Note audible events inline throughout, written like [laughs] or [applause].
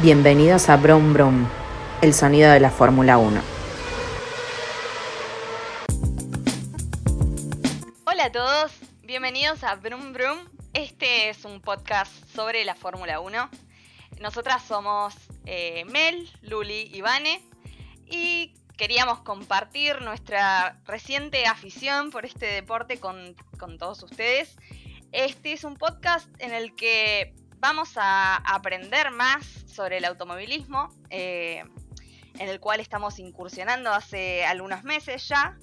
Bienvenidos a Brum Brum, el sonido de la Fórmula 1. Hola a todos, bienvenidos a Brum Brum. Este es un podcast sobre la Fórmula 1. Nosotras somos eh, Mel, Luli y Vane y queríamos compartir nuestra reciente afición por este deporte con, con todos ustedes. Este es un podcast en el que vamos a aprender más sobre el automovilismo, eh, en el cual estamos incursionando hace algunos meses ya,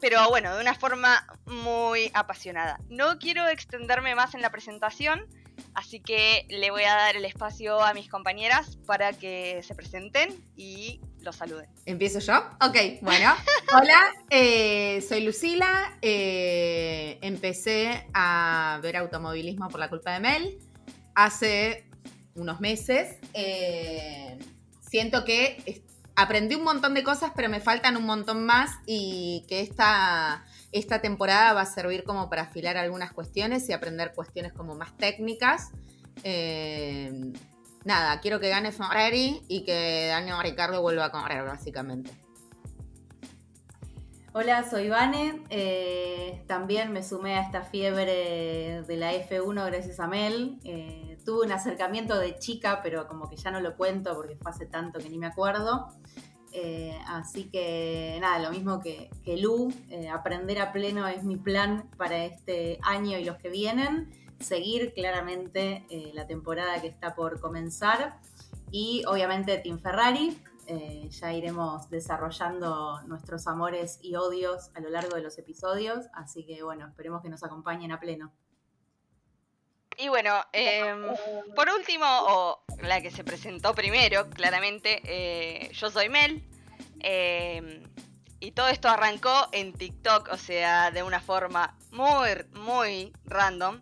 pero bueno, de una forma muy apasionada. No quiero extenderme más en la presentación, así que le voy a dar el espacio a mis compañeras para que se presenten y los saluden. ¿Empiezo yo? Ok, bueno. [laughs] Hola, eh, soy Lucila. eh, empecé a ver automovilismo por la culpa de Mel hace unos meses. eh, siento que aprendí un montón de cosas, pero me faltan un montón más y que esta, esta temporada va a servir como para afilar algunas cuestiones y aprender cuestiones como más técnicas. Eh, nada, quiero que gane Ferrari y que Daniel Ricardo vuelva a correr, básicamente. Hola, soy Vane. eh, también me sumé a esta fiebre de la F1 gracias a Mel. Eh, tuve un acercamiento de chica, pero como que ya no lo cuento porque fue hace tanto que ni me acuerdo. Eh, así que nada, lo mismo que, que Lu, aprender a pleno es mi plan para este año y los que vienen. Seguir claramente la temporada que está por comenzar. Y obviamente Team Ferrari, eh, ya iremos desarrollando nuestros amores y odios a lo largo de los episodios, así que bueno, esperemos que nos acompañen a pleno. Y bueno, em, por último, o la que se presentó primero, claramente, eh, yo soy Mel. em, y todo esto arrancó en TikTok, o sea, de una forma muy, muy random,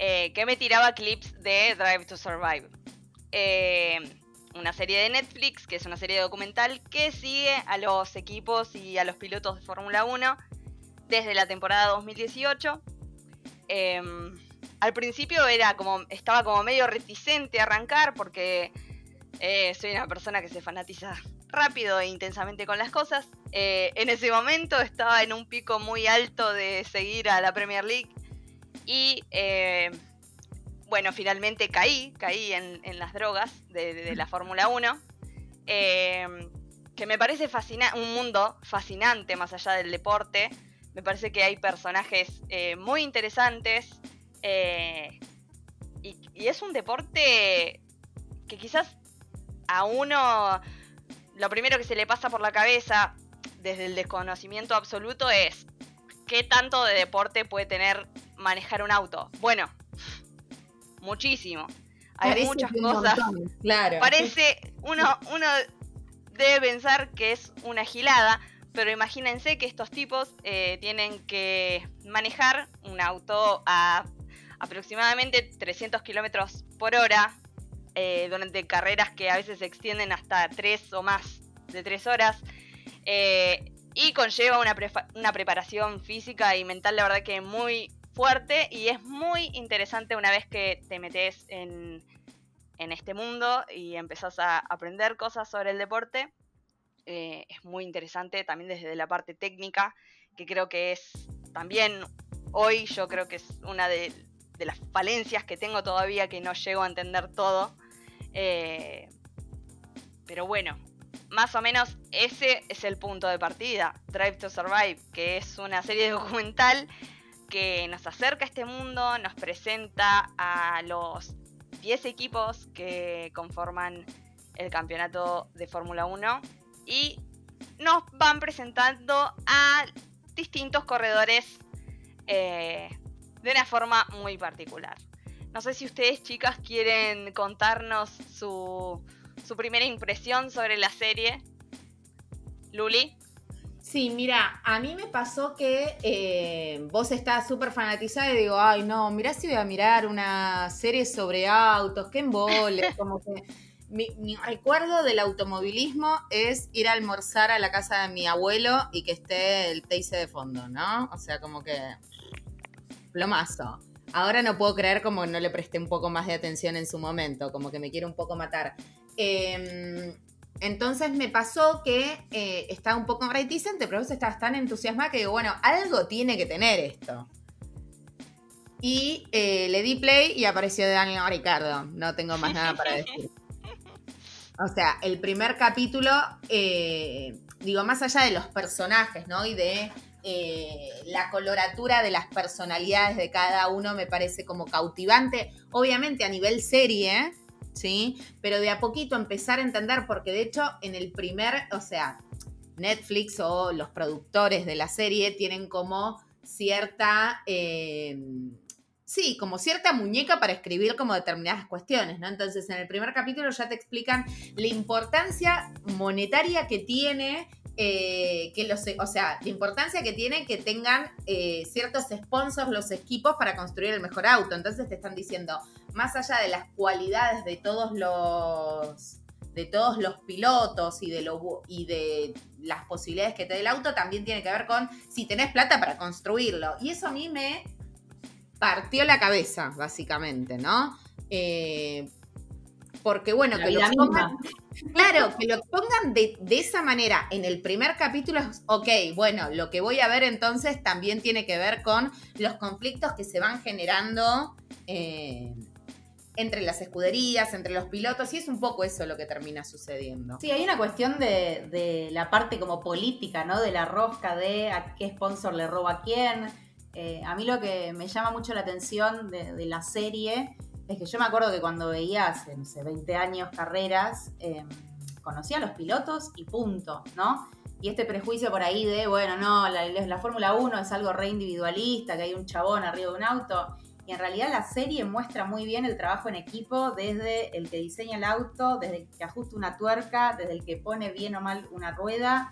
eh, que me tiraba clips de Drive to Survive. Una serie de Netflix, que es una serie documental que sigue a los equipos y a los pilotos de Fórmula 1 desde la temporada 2018. Em, al principio era como estaba como medio reticente a arrancar porque eh, soy una persona que se fanatiza rápido e intensamente con las cosas. Eh, en ese momento estaba en un pico muy alto de seguir a la Premier League y eh, bueno, finalmente caí, caí en, las drogas de, la Fórmula 1. eh, que me parece un mundo fascinante más allá del deporte. Me parece que hay personajes eh, muy interesantes. eh, y, y es un deporte que quizás a uno lo primero que se le pasa por la cabeza desde el desconocimiento absoluto es qué tanto de deporte puede tener manejar un auto. Bueno, muchísimo. Hay Parece muchas cosas. montón, Claro. Parece, uno, uno debe pensar que es una gilada, pero imagínense que estos tipos eh, tienen que manejar un auto a aproximadamente 300 kilómetros por hora eh, durante carreras que a veces se extienden hasta 3 o más de 3 horas. eh, y conlleva una, una preparación física y mental, la verdad que muy fuerte. Y es muy interesante una vez que te metes en, en este mundo y empezás a aprender cosas sobre el deporte. Eh, es muy interesante también desde la parte técnica, que creo que es también hoy yo creo que es una de, las falencias que tengo todavía que no llego a entender todo. Eh, pero bueno, más o menos ese es el punto de partida. Drive to Survive, que es una serie documental que nos acerca a este mundo, nos presenta a los 10 equipos que conforman el campeonato de Fórmula 1 y nos van presentando a distintos corredores eh, de una forma muy particular. No sé si ustedes chicas quieren contarnos su, su primera impresión sobre la serie. Luli. Sí, mira, a mí me pasó que eh, vos estás súper fanatizada y digo, ay, no, mirá si voy a mirar una serie sobre autos, qué embole, [laughs] como que mi, mi recuerdo del automovilismo es ir a almorzar a la casa de mi abuelo y que esté el Teise de fondo, ¿no? O sea, como que plomazo. Ahora no puedo creer como no le presté un poco más de atención en su momento, como que me quiero un poco matar. Em, entonces me pasó que eh, estaba un poco reticente, pero vos estabas tan entusiasmada que digo, bueno, algo tiene que tener esto. Y eh, le di play y apareció Daniel Ricardo. No tengo más nada para decir. [laughs] O sea, el primer capítulo, eh, digo, más allá de los personajes, ¿no? Y de eh, la coloratura de las personalidades de cada uno me parece como cautivante. Obviamente a nivel serie, ¿sí? Pero de a poquito empezar a entender, porque de hecho en el primer, o sea, Netflix o los productores de la serie tienen como cierta... Eh, sí, como cierta muñeca para escribir como determinadas cuestiones, ¿no? Entonces, en el primer capítulo ya te explican la importancia monetaria que tiene eh, que los, o sea, la importancia que tiene que tengan eh, ciertos sponsors los equipos para construir el mejor auto. Entonces te están diciendo, más allá de las cualidades de todos los de todos los pilotos y de, lo, y de las posibilidades que te dé el auto, también tiene que ver con si tenés plata para construirlo. Y eso a mí me partió la cabeza, básicamente, ¿no? Eh, porque bueno, que lo pongan, claro, que lo pongan de, esa manera en el primer capítulo es, ok, bueno, lo que voy a ver entonces también tiene que ver con los conflictos que se van generando eh, entre las escuderías, entre los pilotos, y es un poco eso lo que termina sucediendo. Sí, hay una cuestión de, la parte como política, ¿no? De la rosca de a qué sponsor le roba a quién. Eh, a mí lo que me llama mucho la atención de la serie es que yo me acuerdo que cuando veía hace, no sé, 20 años carreras, em, conocía a los pilotos y punto, ¿no? Y este prejuicio por ahí de, bueno, no, la, la Fórmula 1 es algo re individualista, que hay un chabón arriba de un auto. Y en realidad la serie muestra muy bien el trabajo en equipo desde el que diseña el auto, desde el que ajusta una tuerca, desde el que pone bien o mal una rueda,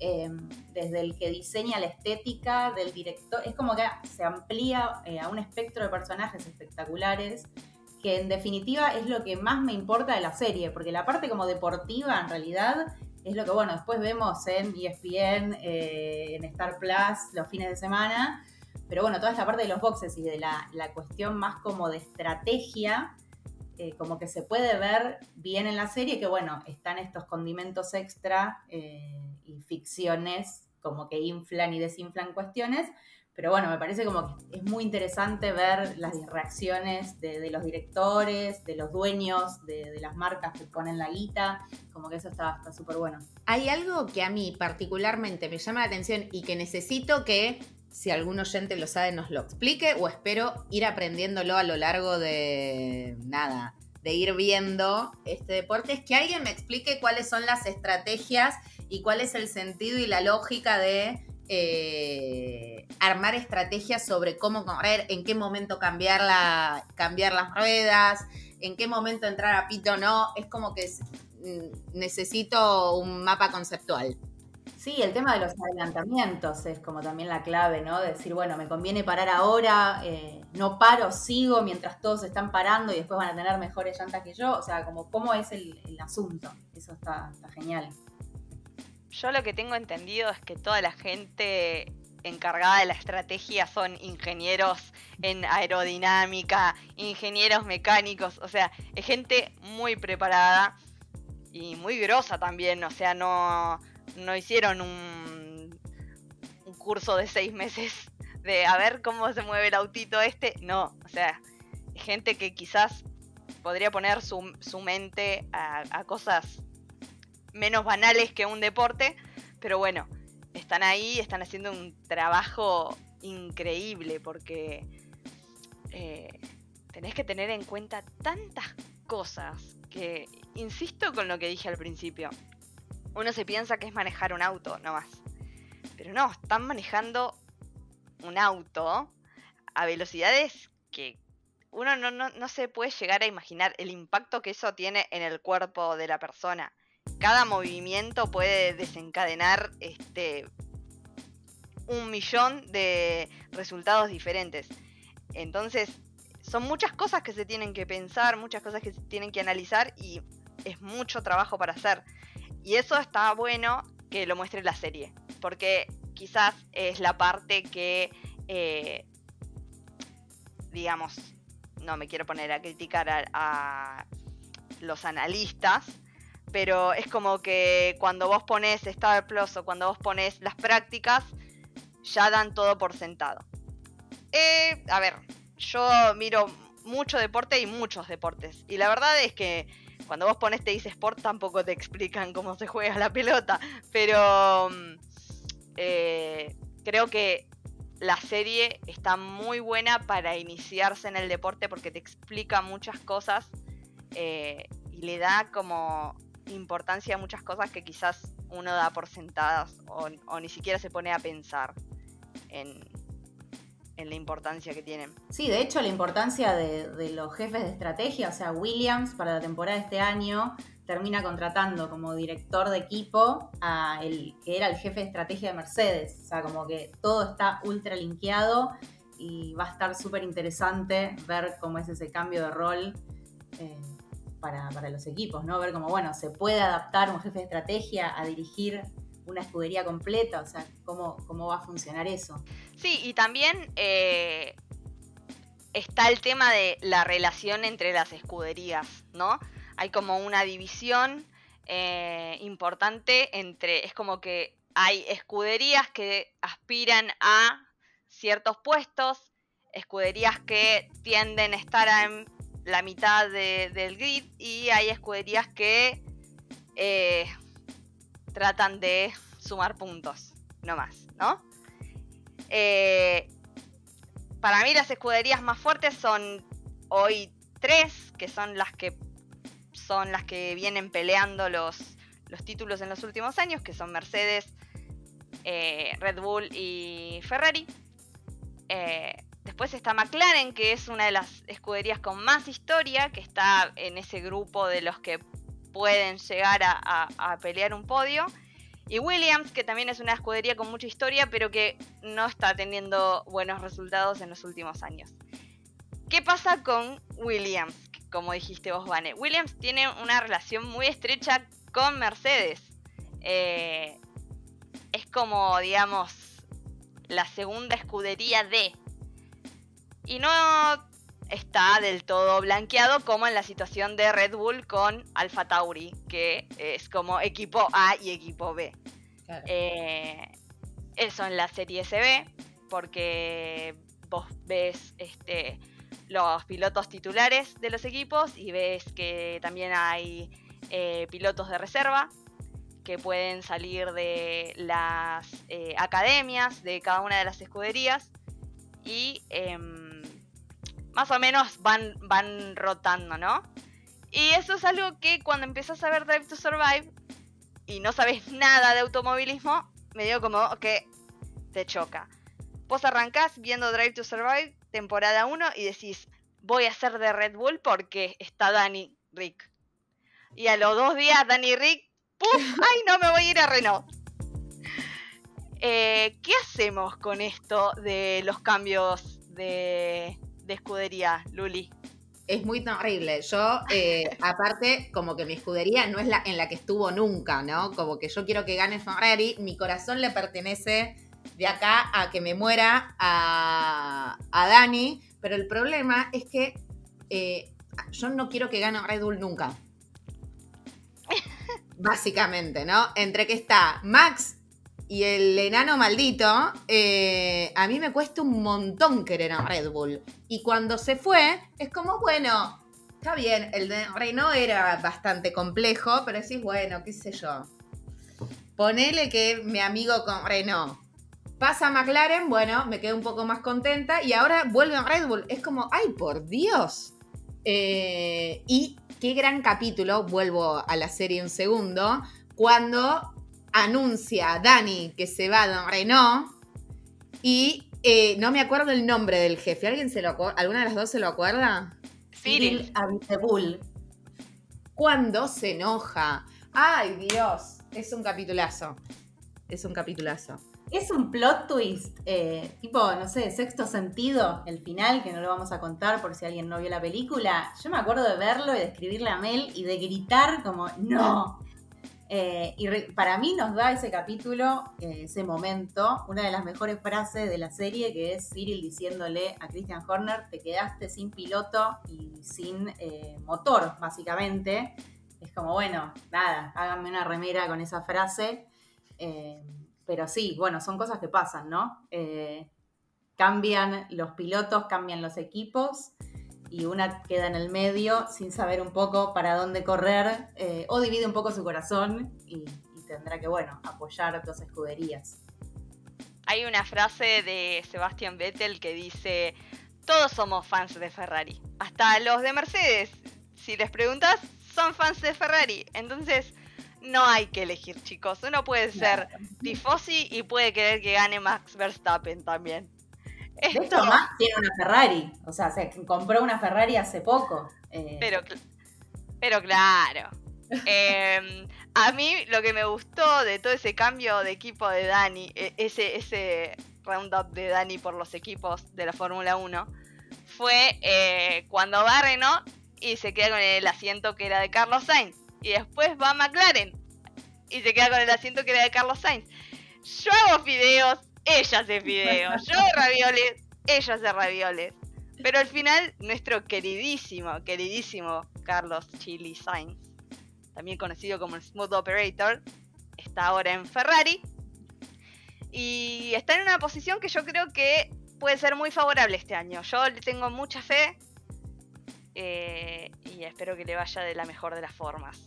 em, desde el que diseña la estética del director. Es como que se amplía eh, a un espectro de personajes espectaculares que en definitiva es lo que más me importa de la serie, porque la parte como deportiva en realidad es lo que, bueno, después vemos en ESPN, eh, en Star Plus los fines de semana, pero bueno, toda esta parte de los boxes y de la, cuestión más como de estrategia, eh, como que se puede ver bien en la serie, que bueno, están estos condimentos extra eh, y ficciones como que inflan y desinflan cuestiones, pero bueno, me parece como que es muy interesante ver las reacciones de, los directores, de los dueños, de, las marcas que ponen la guita, como que eso está súper bueno. Hay algo que a mí particularmente me llama la atención y que necesito que, si algún oyente lo sabe, nos lo explique o espero ir aprendiéndolo a lo largo de nada, de ir viendo este deporte, es que alguien me explique cuáles son las estrategias y cuál es el sentido y la lógica de eh, armar estrategias sobre cómo correr, en qué momento cambiar, la, cambiar las ruedas, en qué momento entrar a pito o no. Es como que mm, necesito un mapa conceptual. Sí, el tema de los adelantamientos es como también la clave, ¿no? decir, bueno, me conviene parar ahora, eh, no paro, sigo mientras todos están parando y después van a tener mejores llantas que yo. O sea, como cómo es el, asunto. Eso está genial. Yo lo que tengo entendido es que toda la gente encargada de la estrategia son ingenieros en aerodinámica, ingenieros mecánicos, o sea, es gente muy preparada y muy grosa también, o sea, no, no hicieron un, curso de seis meses de a ver cómo se mueve el autito este, no, o sea, gente que quizás podría poner su, su mente a, a cosas menos banales que un deporte, pero bueno, están ahí, están haciendo un trabajo increíble porque eh, tenés que tener en cuenta tantas cosas que, insisto con lo que dije al principio, uno se piensa que es manejar un auto, no más. Pero no, están manejando un auto a velocidades que uno no, no se puede llegar a imaginar el impacto que eso tiene en el cuerpo de la persona cada movimiento puede desencadenar este un millón de resultados diferentes. Entonces, son muchas cosas que se tienen que pensar, muchas cosas que se tienen que analizar y es mucho trabajo para hacer. Y eso está bueno que lo muestre la serie, porque quizás es la parte que, eh, digamos, no me quiero poner a criticar a los analistas, pero es como que cuando vos pones Star Plus o cuando vos pones las prácticas, ya dan todo por sentado. Eh, a ver, yo miro mucho deporte y muchos deportes. Y la verdad es que cuando vos pones te dice sport tampoco te explican cómo se juega la pelota. Pero mm, eh, creo que la serie está muy buena para iniciarse en el deporte porque te explica muchas cosas eh, y le da como importancia a muchas cosas que quizás uno da por sentadas o, o ni siquiera se pone a pensar en, en la importancia que tienen. Sí, de hecho la importancia de, los jefes de estrategia, o sea, Williams para la temporada de este año termina contratando como director de equipo a el que era el jefe de estrategia de Mercedes. O sea, como que todo está ultra linkeado y va a estar súper interesante ver cómo es ese cambio de rol eh, para, para, los equipos, ¿no? Ver cómo, bueno, se puede adaptar un jefe de estrategia a dirigir una escudería completa, o sea, cómo, cómo va a funcionar eso. Sí, y también eh, está el tema de la relación entre las escuderías, ¿no? Hay como una división eh, importante entre, es como que hay escuderías que aspiran a ciertos puestos, escuderías que tienden a estar en la mitad del grid y hay escuderías que eh, tratan de sumar puntos, no más, ¿no? Eh, para mí las escuderías más fuertes son hoy tres, que son las que son las que vienen peleando los, los títulos en los últimos años, que son Mercedes, eh, Red Bull y Ferrari. Eh, después está McLaren, que es una de las escuderías con más historia, que está en ese grupo de los que pueden llegar a, pelear un podio. Y Williams, que también es una escudería con mucha historia, pero que no está teniendo buenos resultados en los últimos años. ¿Qué pasa con Williams? Como dijiste vos, Vane. Williams tiene una relación muy estrecha con Mercedes. Eh, es como, digamos, la segunda escudería de. Y no está del todo blanqueado como en la situación de Red Bull con Alfa Tauri, que es como equipo A y equipo B. Eh, eso en la serie SB, porque vos ves este, los pilotos titulares de los equipos y ves que también hay eh, pilotos de reserva que pueden salir de las eh, academias de cada una de las escuderías y em, más o menos van, van rotando, ¿no? Y eso es algo que cuando empiezas a ver Drive to Survive y no sabes [laughs] nada de automovilismo, me dio como que te choca. Vos arrancás viendo Drive to Survive, temporada 1, y decís, voy a ser de Red Bull porque está Danny Rick. Y a los dos días, Danny Rick, ¡puf! [laughs] ¡Ay, no me voy a ir a Renault! Eh, ¿Qué hacemos con esto de los cambios de, de escudería, Luli? Es muy terrible. Yo, eh, aparte, como que mi escudería no es la en la que estuvo nunca, ¿no? Como que yo quiero que gane Ferrari, mi corazón le pertenece de acá a que me muera a, a Dani, pero el problema es que eh, yo no quiero que gane Red Bull nunca. [laughs] Básicamente, ¿no? Entre que está Max y el enano maldito, eh, a mí me cuesta un montón querer a Red Bull. Y cuando se fue, es como, bueno, está bien, el de Renault era bastante complejo, pero decís, bueno, qué sé yo. Ponele que mi amigo con Renault pasa a McLaren, bueno, me quedo un poco más contenta y ahora vuelve a Red Bull. Es como, ay, por Dios. Eh, y qué gran capítulo, vuelvo a la serie un segundo, cuando anuncia Dani que se va a Renault y eh, no me acuerdo el nombre del jefe. ¿Alguien se lo ¿Alguna de las dos se lo acuerda? Cyril Abitebul. Cuando se enoja. Ay, Dios. Es un capitulazo. Es un capitulazo. Es un plot twist, eh, tipo, no sé, sexto sentido, el final, que no lo vamos a contar por si alguien no vio la película. Yo me acuerdo de verlo y de escribirle a Mel y de gritar como, no, eh, y para mí nos da ese capítulo, eh, ese momento, una de las mejores frases de la serie, que es Cyril diciéndole a Christian Horner, te quedaste sin piloto y sin eh, motor, básicamente. es como, bueno, nada, háganme una remera con esa frase. Pero sí, bueno, son cosas que pasan, ¿no? Cambian los pilotos, cambian los equipos y una queda en el medio sin saber un poco para dónde correr eh, o divide un poco su corazón y, y tendrá que, bueno, apoyar dos escuderías. Hay una frase de Sebastian Vettel que dice, todos somos fans de Ferrari, hasta los de Mercedes. Si les preguntas, son fans de Ferrari. Entonces, no hay que elegir, chicos. Uno puede ser tifosi y puede querer que gane Max Verstappen también. De hecho, Max tiene una Ferrari. O sea, se compró una Ferrari hace poco. Eh. Pero, pero claro. [laughs] Em, a mí lo que me gustó de todo ese cambio de equipo de Dani, e, ese, ese roundup de Dani por los equipos de la Fórmula 1, fue eh, cuando va Renault y se queda con el asiento que era de Carlos Sainz. Y después va McLaren y se queda con el asiento que era de Carlos Sainz. Yo hago fideos, ella hace fideos. Yo hago ravioles, ella hace ravioles. Pero al final, nuestro queridísimo, queridísimo Carlos Chili Sainz, también conocido como el Smooth Operator, está ahora en Ferrari. Y está en una posición que yo creo que puede ser muy favorable este año. Yo le tengo mucha fe eh, y espero que le vaya de la mejor de las formas.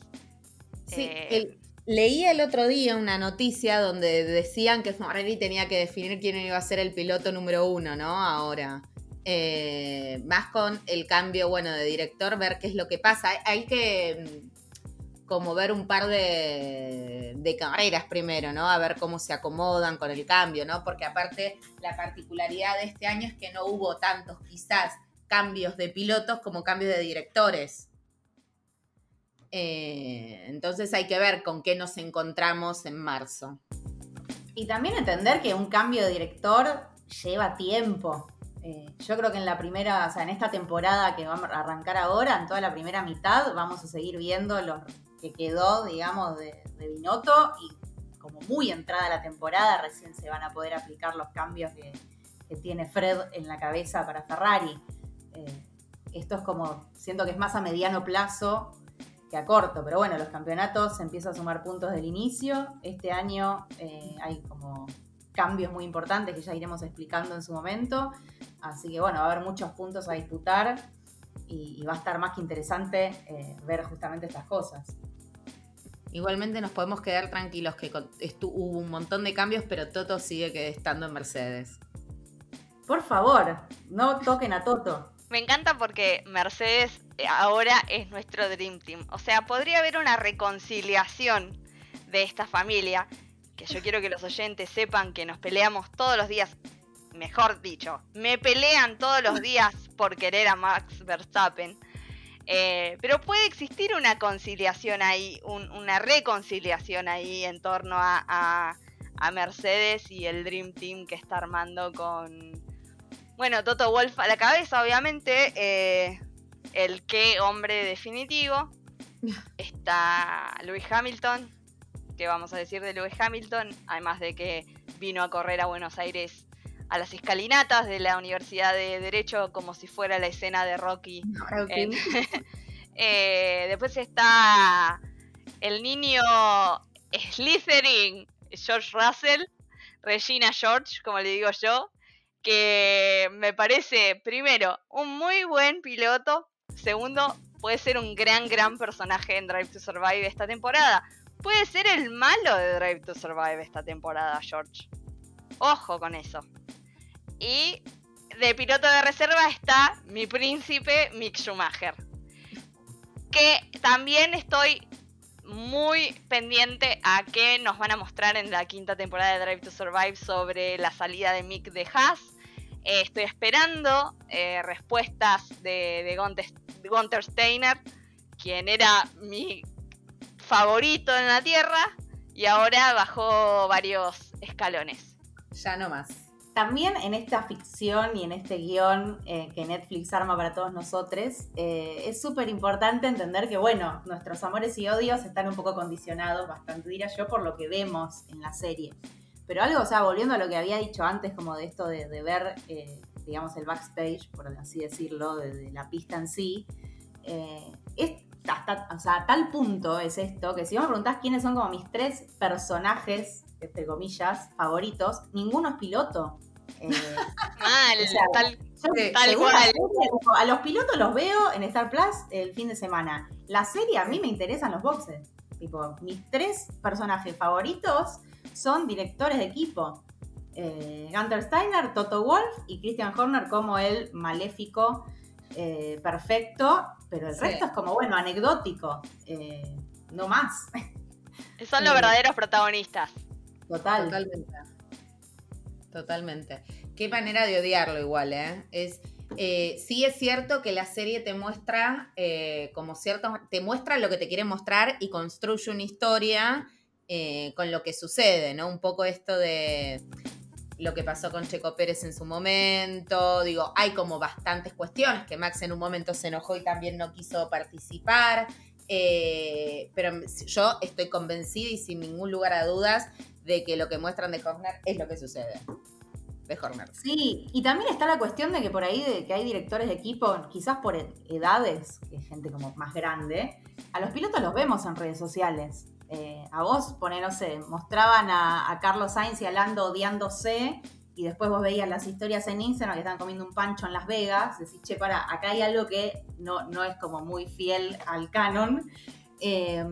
Sí, eh, leí el otro día una noticia donde decían que Ferrari tenía que definir quién iba a ser el piloto número uno, ¿no? Ahora. Eh, más con el cambio, bueno, de director, ver qué es lo que pasa. Hay, que mm, como ver un par de, de, carreras primero, ¿no? A ver cómo se acomodan con el cambio, ¿no? Porque aparte la particularidad de este año es que no hubo tantos quizás cambios de pilotos como cambios de directores. Eh, entonces hay que ver con qué nos encontramos en marzo. Y también entender que un cambio de director lleva tiempo. Eh, yo creo que en la primera, o sea, en esta temporada que vamos a arrancar ahora, en toda la primera mitad, vamos a seguir viendo lo que quedó, digamos, de, de Binotto y como muy entrada la temporada, recién se van a poder aplicar los cambios que, tiene Fred en la cabeza para Ferrari. Eh, esto es como, siento que es más a mediano plazo que a corto, pero bueno, los campeonatos se empiezan a sumar puntos del inicio. Este año eh, hay como cambios muy importantes que ya iremos explicando en su momento. Así que bueno, va a haber muchos puntos a disputar y, va a estar más que interesante eh, ver justamente estas cosas. Igualmente nos podemos quedar tranquilos que hubo un montón de cambios, pero Toto sigue estando en Mercedes. Por favor, no toquen a Toto. Me encanta porque Mercedes eh, ahora es nuestro Dream Team. O sea, podría haber una reconciliación de esta familia. Que yo quiero que los oyentes sepan que nos peleamos todos los días. Mejor dicho, me pelean todos los días por querer a Max Verstappen. Eh, pero puede existir una conciliación ahí, una reconciliación ahí en torno a, a Mercedes y el Dream Team que está armando con, bueno, Toto Wolf a la cabeza, obviamente. Eh, el que hombre definitivo. [laughs] Está Lewis Hamilton. ¿Qué vamos a decir de Lewis Hamilton? Además de que vino a correr a Buenos Aires a las escalinatas de la Universidad de Derecho como si fuera la escena de Rocky. [laughs] [laughs] Eh, después está el niño Slytherin, George Russell, Regina George, como le digo yo, que me parece, primero, un muy buen piloto, segundo, puede ser un gran, gran personaje en Drive to Survive esta temporada. Puede ser el malo de Drive to Survive esta temporada, George. Ojo con eso. Y de piloto de reserva está mi príncipe Mick Schumacher. Que también estoy muy pendiente a qué nos van a mostrar en la quinta temporada de Drive to Survive sobre la salida de Mick de Haas. Eh, estoy esperando eh, respuestas de, de Gunther Steiner, quien era mi favorito en la Tierra y ahora bajó varios escalones. Ya no más. También en esta ficción y en este guion eh, que Netflix arma para todos nosotros, es súper importante entender que, bueno, nuestros amores y odios están un poco condicionados, bastante diría yo, por lo que vemos en la serie. Pero algo, o sea, volviendo a lo que había dicho antes, como de esto de, ver, eh, digamos, el backstage, por así decirlo, de, la pista en sí, hasta, o sea, a tal punto es esto que si vos me preguntás quiénes son como mis tres personajes, entre comillas, favoritos, ninguno es piloto. Eh, [laughs] Mal, O sea, tal, cual. a los pilotos los veo en Star Plus el fin de semana. La serie a mí me interesan los boxes. Tipo, mis tres personajes favoritos son directores de equipo. Eh, Gunter Steiner, Toto Wolf y Christian Horner como el maléfico eh, perfecto, pero el Sí. resto es como, bueno, anecdótico. Eh, no más. Son [laughs] los verdaderos protagonistas. Total. Totalmente. Totalmente. Qué manera de odiarlo igual, ¿eh? Es, eh, sí es cierto que la serie te muestra eh, como ciertos, te muestra lo que te quiere mostrar y construye una historia eh, con lo que sucede, ¿no? Un poco esto de lo que pasó con Checo Pérez en su momento, digo, hay como bastantes cuestiones, que Max en un momento se enojó y también no quiso participar, eh, pero yo estoy convencida y sin ningún lugar a dudas de que lo que muestran de Horner es lo que sucede. De Horner. Sí, y también está la cuestión de que por ahí de que hay directores de equipo, quizás por ed- edades, que es gente como más grande, a los pilotos los vemos en redes sociales. Eh, a vos, pone, no sé, mostraban a, Carlos Sainz y a Lando odiándose, y después vos veías las historias en Instagram que estaban comiendo un pancho en Las Vegas, decís, che, para, acá hay algo que no, no es como muy fiel al canon. Eh,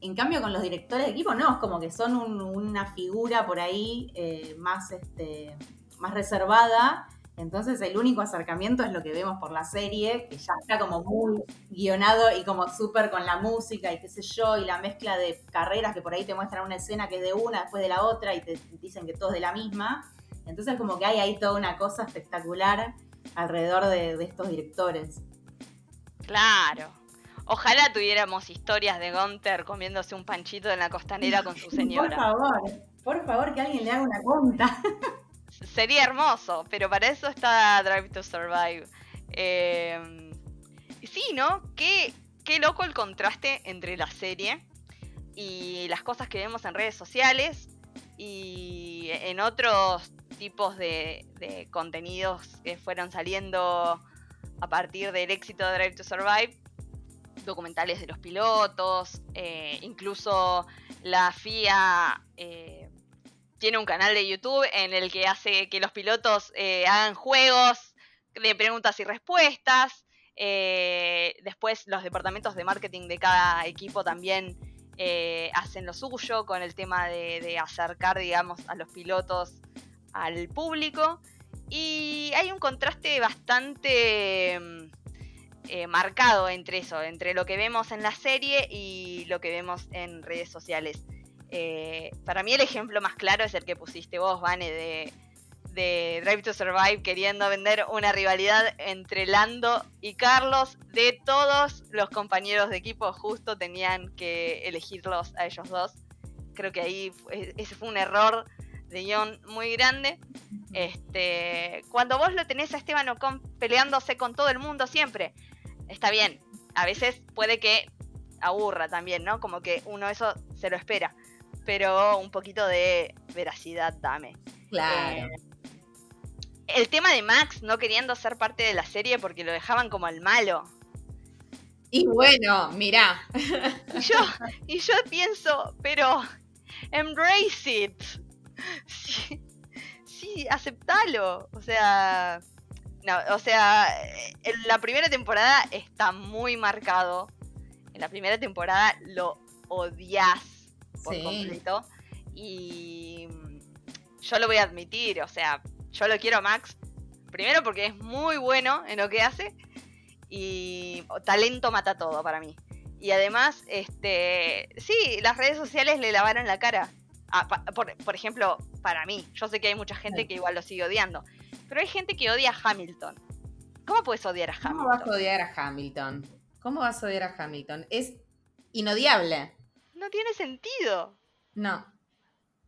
en cambio, con los directores de equipo, no, es como que son un- una figura por ahí eh, más, este, más reservada. Entonces, el único acercamiento es lo que vemos por la serie, que ya está como muy guionado y como súper con la música y qué sé yo, y la mezcla de carreras que por ahí te muestran una escena que es de una, después de la otra, y te dicen que todo es de la misma. Entonces, como que hay ahí toda una cosa espectacular alrededor de, de estos directores. Claro. Ojalá tuviéramos historias de Gunther comiéndose un panchito en la costanera con su [laughs] Por señora. favor, por favor, que alguien le haga una cuenta. [laughs] Sería hermoso, pero para eso está Drive to Survive. Eh, sí, ¿no? Qué, qué loco el contraste entre la serie y las cosas que vemos en redes sociales y en otros tipos de, de contenidos que fueron saliendo a partir del éxito de Drive to Survive. Documentales de los pilotos, eh, incluso la FIA eh, tiene un canal de YouTube en el que hace que los pilotos eh, hagan juegos de preguntas y respuestas. Eh, después los departamentos de marketing de cada equipo también eh, hacen lo suyo con el tema de, de acercar, digamos, a los pilotos al público. Y hay un contraste bastante eh, marcado entre eso, entre lo que vemos en la serie y lo que vemos en redes sociales. Eh, para mí el ejemplo más claro es el que pusiste vos, Vane, de, de Drive to Survive queriendo vender una rivalidad entre Lando y Carlos. De todos los compañeros de equipo, justo tenían que elegirlos a ellos dos. Creo que ahí fue- ese fue un error de guion muy grande. Este, cuando vos lo tenés a Esteban Ocon peleándose con todo el mundo siempre, está bien. A veces puede que aburra también, ¿no? Como que uno eso se lo espera. Pero un poquito de veracidad dame. Claro. Eh, el tema de Max no queriendo ser parte de la serie porque lo dejaban como el malo. Y bueno, mirá. Y yo, y yo pienso, pero embrace it. Sí, sí, aceptalo. O sea, no, o sea, en la primera temporada está muy marcado. En la primera temporada lo odias por Sí. completo. Y mm, yo lo voy a admitir, o sea, yo lo quiero a Max. Primero porque es muy bueno en lo que hace. Y talento mata todo para mí. Y además, este, sí, las redes sociales le lavaron la cara. Ah, pa- por, por ejemplo, para mí, yo sé que hay mucha gente que igual lo sigue odiando, pero hay gente que odia a Hamilton. ¿Cómo puedes odiar a ¿Cómo vas a Hamilton? odiar a Hamilton? ¿Cómo vas a odiar a Hamilton? Es inodiable. No tiene sentido. No.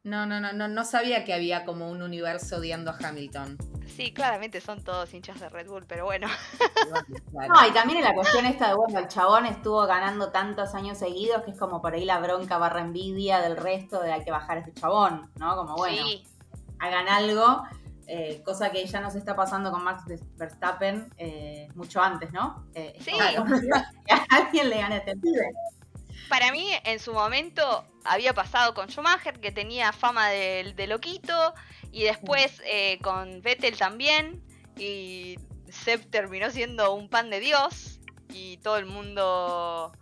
No, no, no, no, no sabía que había como un universo odiando a Hamilton. Sí, claramente son todos hinchas de Red Bull, pero bueno. [laughs] No, y también en la cuestión esta de, bueno, el chabón estuvo ganando tantos años seguidos que es como por ahí la bronca barra envidia del resto de hay que bajar a este chabón, ¿no? Como bueno, Sí, hagan algo. eh, cosa que ya nos está pasando con Max Verstappen eh, mucho antes, ¿no? Eh, Sí. [laughs] que a alguien le gane a este pibe. Para mí, en su momento, había pasado con Schumacher, que tenía fama de, de loquito, y después eh, con Vettel también, y Seb terminó siendo un pan de Dios, y todo el mundo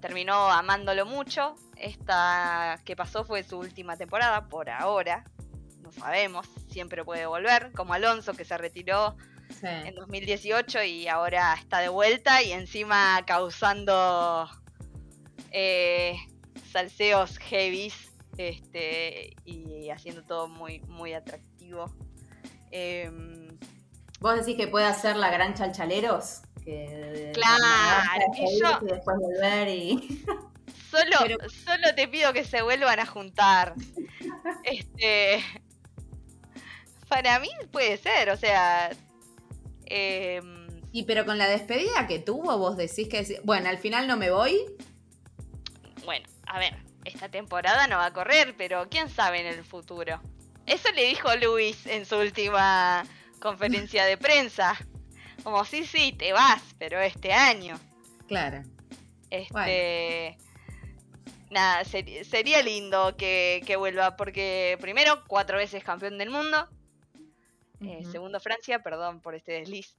terminó amándolo mucho. Esta que pasó fue su última temporada, por ahora. No sabemos, siempre puede volver, como Alonso que se retiró Sí. en 2018 y ahora está de vuelta y encima causando eh, salseos heavies este, y haciendo todo muy, muy atractivo. Em, ¿Vos decís que puede hacer la gran chalchaleros? Que Claro, y yo- y después volver y. [laughs] solo, Pero- solo te pido que se vuelvan a juntar. Este, para mí puede ser, o sea... em, Y pero con la despedida que tuvo, vos decís que... Bueno, al final no me voy. Bueno, a ver, esta temporada no va a correr, pero quién sabe en el futuro. Eso le dijo Luis en su última conferencia de prensa. Como, sí, sí, te vas, pero este año. Claro. Este. Nada, sería lindo que, que vuelva, porque primero, cuatro veces campeón del mundo. Eh, segundo, Francia, perdón por este desliz.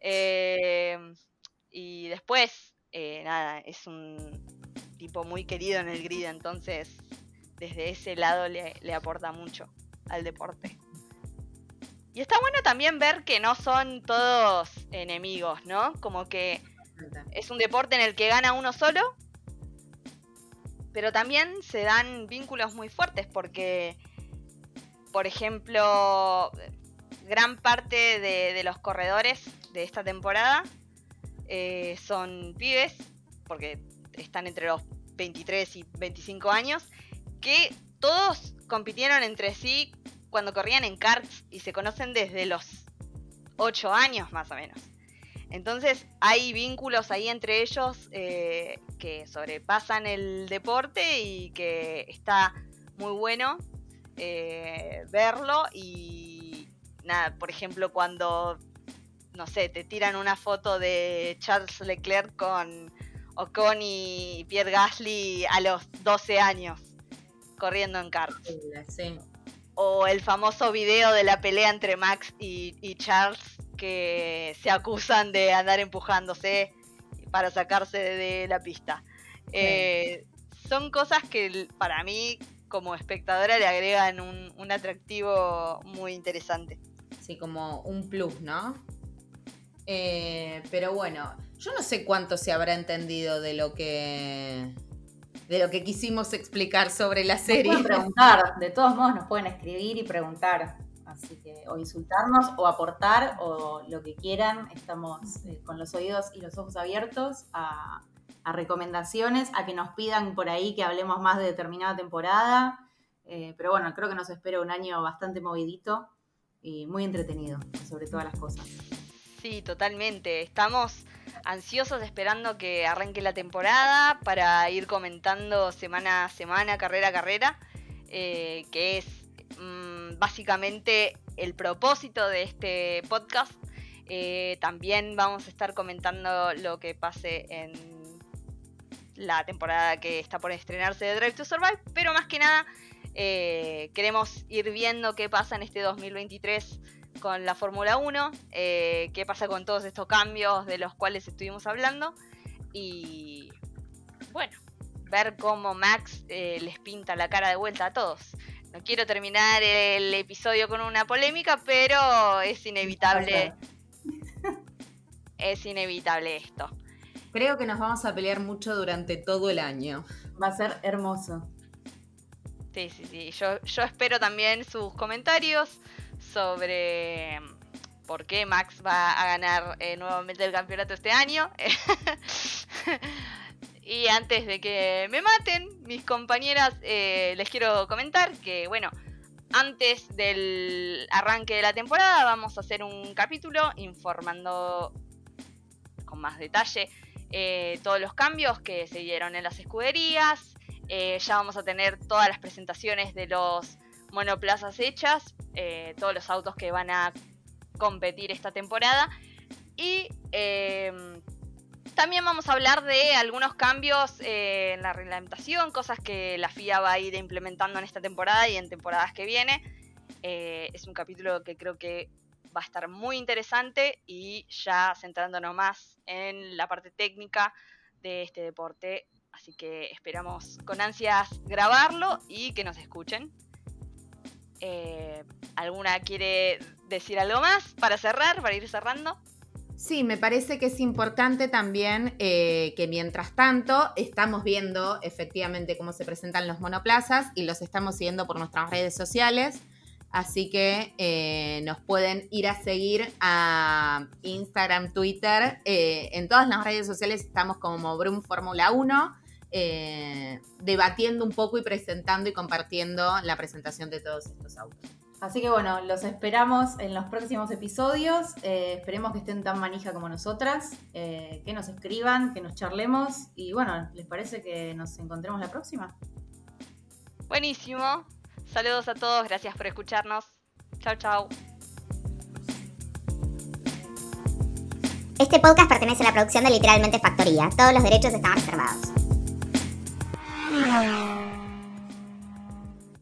Eh, y después, eh, nada, es un tipo muy querido en el grid, entonces desde ese lado le, le aporta mucho al deporte. Y está bueno también ver que no son todos enemigos, ¿no? Como que es un deporte en el que gana uno solo, pero también se dan vínculos muy fuertes porque, por ejemplo, gran parte de, de los corredores de esta temporada eh, son pibes, porque están entre los 23 y 25 años, que todos compitieron entre sí cuando corrían en karts y se conocen desde los 8 años más o menos. Entonces hay vínculos ahí entre ellos eh, que sobrepasan el deporte y que está muy bueno eh, verlo y nada, por ejemplo cuando, no sé, te tiran una foto de Charles Leclerc con Ocon y Pierre Gasly a los 12 años corriendo en karts. Sí. O el famoso video de la pelea entre Max y, y Charles que se acusan de andar empujándose para sacarse de la pista. Eh, son cosas que para mí como espectadora le agregan un, un atractivo muy interesante. Sí, como un plus, ¿no? Eh, pero bueno, yo no sé cuánto se habrá entendido de lo que de lo que quisimos explicar sobre la Nos serie. pueden preguntar, de todos modos nos pueden escribir y preguntar. Así que, o insultarnos, o aportar, o lo que quieran. Estamos eh, con los oídos y los ojos abiertos a, a recomendaciones, a que nos pidan por ahí que hablemos más de determinada temporada. Eh, pero bueno, creo que nos espera un año bastante movidito y muy entretenido, sobre todas las cosas. Sí, totalmente. Estamos ansiosos esperando que arranque la temporada para ir comentando semana a semana, carrera a carrera, eh, que es mm, básicamente el propósito de este podcast. Eh, también vamos a estar comentando lo que pase en la temporada que está por estrenarse de Drive to Survive, pero más que nada eh, queremos ir viendo qué pasa en este 2023 con la Fórmula 1, eh, qué pasa con todos estos cambios de los cuales estuvimos hablando y bueno, ver cómo Max eh, les pinta la cara de vuelta a todos. No quiero terminar el episodio con una polémica, pero es inevitable. Es inevitable esto. Creo que nos vamos a pelear mucho durante todo el año. Va a ser hermoso. Sí, sí, sí. Yo, yo espero también sus comentarios sobre mm, por qué Max va a ganar eh, nuevamente el campeonato este año. [laughs] y antes de que me maten, mis compañeras, eh, les quiero comentar que, bueno, antes del arranque de la temporada vamos a hacer un capítulo informando con más detalle eh, todos los cambios que se dieron en las escuderías, ya vamos a tener todas las presentaciones de los monoplazas hechas. Eh, todos los autos que van a competir esta temporada. Y em, también vamos a hablar de algunos cambios eh, en la reglamentación, cosas que la FIA va a ir implementando en esta temporada y en temporadas que viene. Eh, es un capítulo que creo que va a estar muy interesante y ya centrándonos más en la parte técnica de este deporte. Así que esperamos con ansias grabarlo y que nos escuchen. Eh, ¿Alguna quiere decir algo más para cerrar, para ir cerrando? Sí, me parece que es importante también eh, que mientras tanto estamos viendo efectivamente cómo se presentan los monoplazas y los estamos siguiendo por nuestras redes sociales. Así que eh, nos pueden ir a seguir a Instagram, Twitter. Eh, en todas las redes sociales estamos como Brum Fórmula 1, debatiendo un poco y presentando y compartiendo la presentación de todos estos autos. Así que bueno, los esperamos en los próximos episodios. Eh, esperemos que estén tan manija como nosotras, eh, que nos escriban, que nos charlemos y bueno, ¿les parece que nos encontremos la próxima? Buenísimo. Saludos a todos, gracias por escucharnos. Chao, chao. Este podcast pertenece a la producción de Literalmente Factoría. Todos los derechos están reservados.